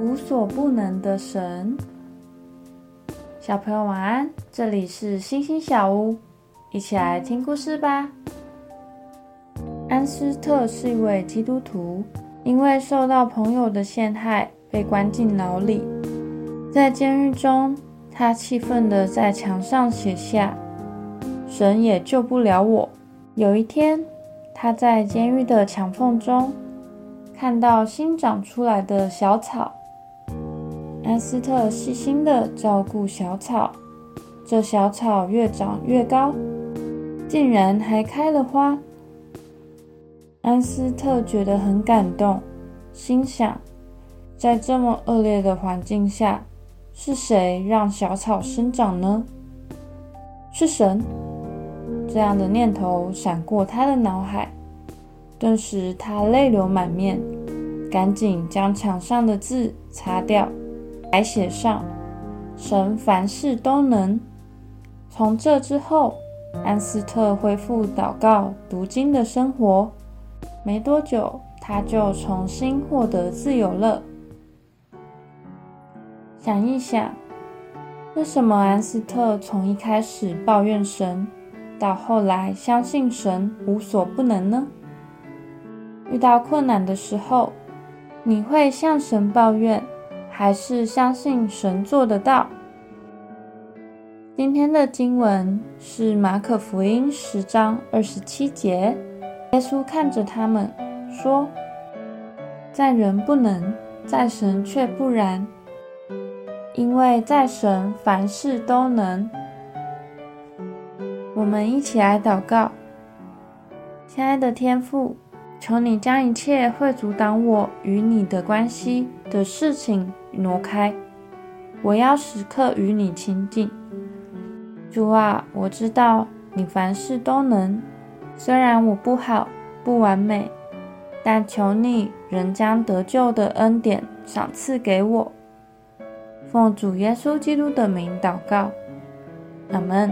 无所不能的神。小朋友晚安，这里是星星小屋，一起来听故事吧。安斯特是一位基督徒，因为受到朋友的陷害，被关进牢里。在监狱中，他气愤地在墙上写下：“神也救不了我。”有一天，他在监狱的墙缝中看到新长出来的小草。安斯特细心地照顾小草，这小草越长越高，竟然还开了花。安斯特觉得很感动，心想：在这么恶劣的环境下，是谁让小草生长呢？是神。这样的念头闪过他的脑海，顿时他泪流满面，赶紧将墙上的字擦掉。还写上“神凡事都能”。从这之后，安斯特恢复祷告、读经的生活。没多久，他就重新获得自由了。想一想，为什么安斯特从一开始抱怨神，到后来相信神无所不能呢？遇到困难的时候，你会向神抱怨？还是相信神做得到。今天的经文是马可福音十章二十七节。耶稣看着他们说：“在人不能，在神却不然，因为在神凡事都能。”我们一起来祷告，亲爱的天父，求你将一切会阻挡我与你的关系的事情。挪开！我要时刻与你亲近。主啊，我知道你凡事都能。虽然我不好、不完美，但求你仍将得救的恩典赏赐给我。奉主耶稣基督的名祷告，阿门。